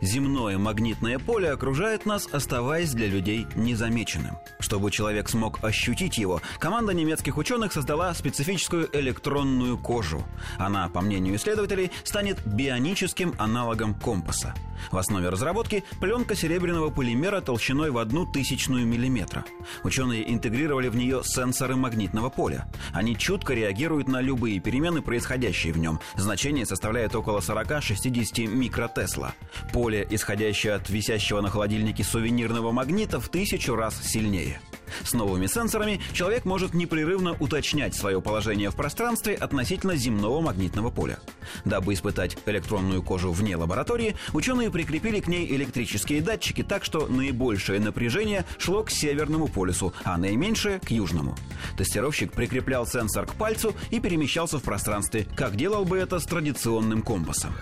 Земное магнитное поле окружает нас, оставаясь для людей незамеченным. Чтобы человек смог ощутить его, команда немецких ученых создала специфическую электронную кожу. Она, по мнению исследователей, станет бионическим аналогом компаса. В основе разработки пленка серебряного полимера толщиной в одну тысячную миллиметра. Ученые интегрировали в нее сенсоры магнитного поля. Они чутко реагируют на любые перемены, происходящие в нем. Значение составляет около 40-60 микротесла. Поле, исходящее от висящего на холодильнике сувенирного магнита, в тысячу раз сильнее. С новыми сенсорами человек может непрерывно уточнять свое положение в пространстве относительно земного магнитного поля. Дабы испытать электронную кожу вне лаборатории, ученые прикрепили к ней электрические датчики так, что наибольшее напряжение шло к северному полюсу, а наименьшее – к южному. Тестировщик прикреплял сенсор к пальцу и перемещался в пространстве, как делал бы это с традиционным компасом.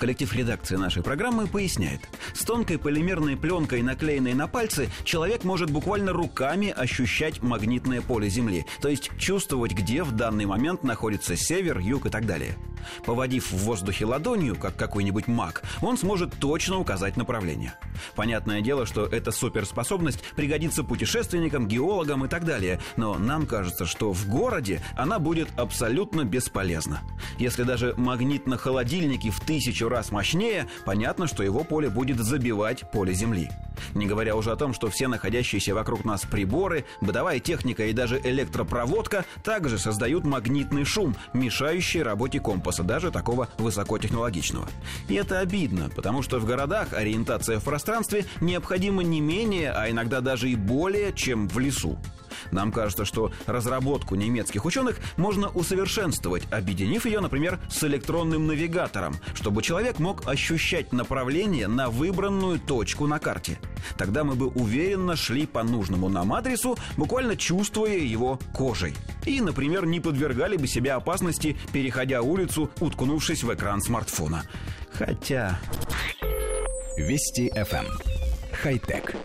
Коллектив редакции нашей программы поясняет. С тонкой полимерной пленкой, наклеенной на пальцы, человек может буквально руками ощущать магнитное поле Земли, то есть чувствовать, где в данный момент находится север, юг и так далее. Поводив в воздухе ладонью, как какой-нибудь маг, он сможет точно указать направление. Понятное дело, что эта суперспособность пригодится путешественникам, геологам и так далее, но нам кажется, что в городе она будет абсолютно бесполезна. Если даже магнит на холодильнике в тысячу раз мощнее, понятно, что его поле будет забивать поле Земли. Не говоря уже о том, что все находящиеся вокруг нас приборы, бытовая техника и даже электропроводка также создают магнитный шум, мешающий работе компаса, даже такого высокотехнологичного. И это обидно, потому что в городах ориентация в пространстве необходима не менее, а иногда даже и более, чем в лесу. Нам кажется, что разработку немецких ученых можно усовершенствовать, объединив ее, например, с электронным навигатором, чтобы человек мог ощущать направление на выбранную точку на карте. Тогда мы бы уверенно шли по нужному нам адресу, буквально чувствуя его кожей. И, например, не подвергали бы себя опасности, переходя улицу, уткнувшись в экран смартфона. Хотя... Вести FM. Эм. Хай-тек.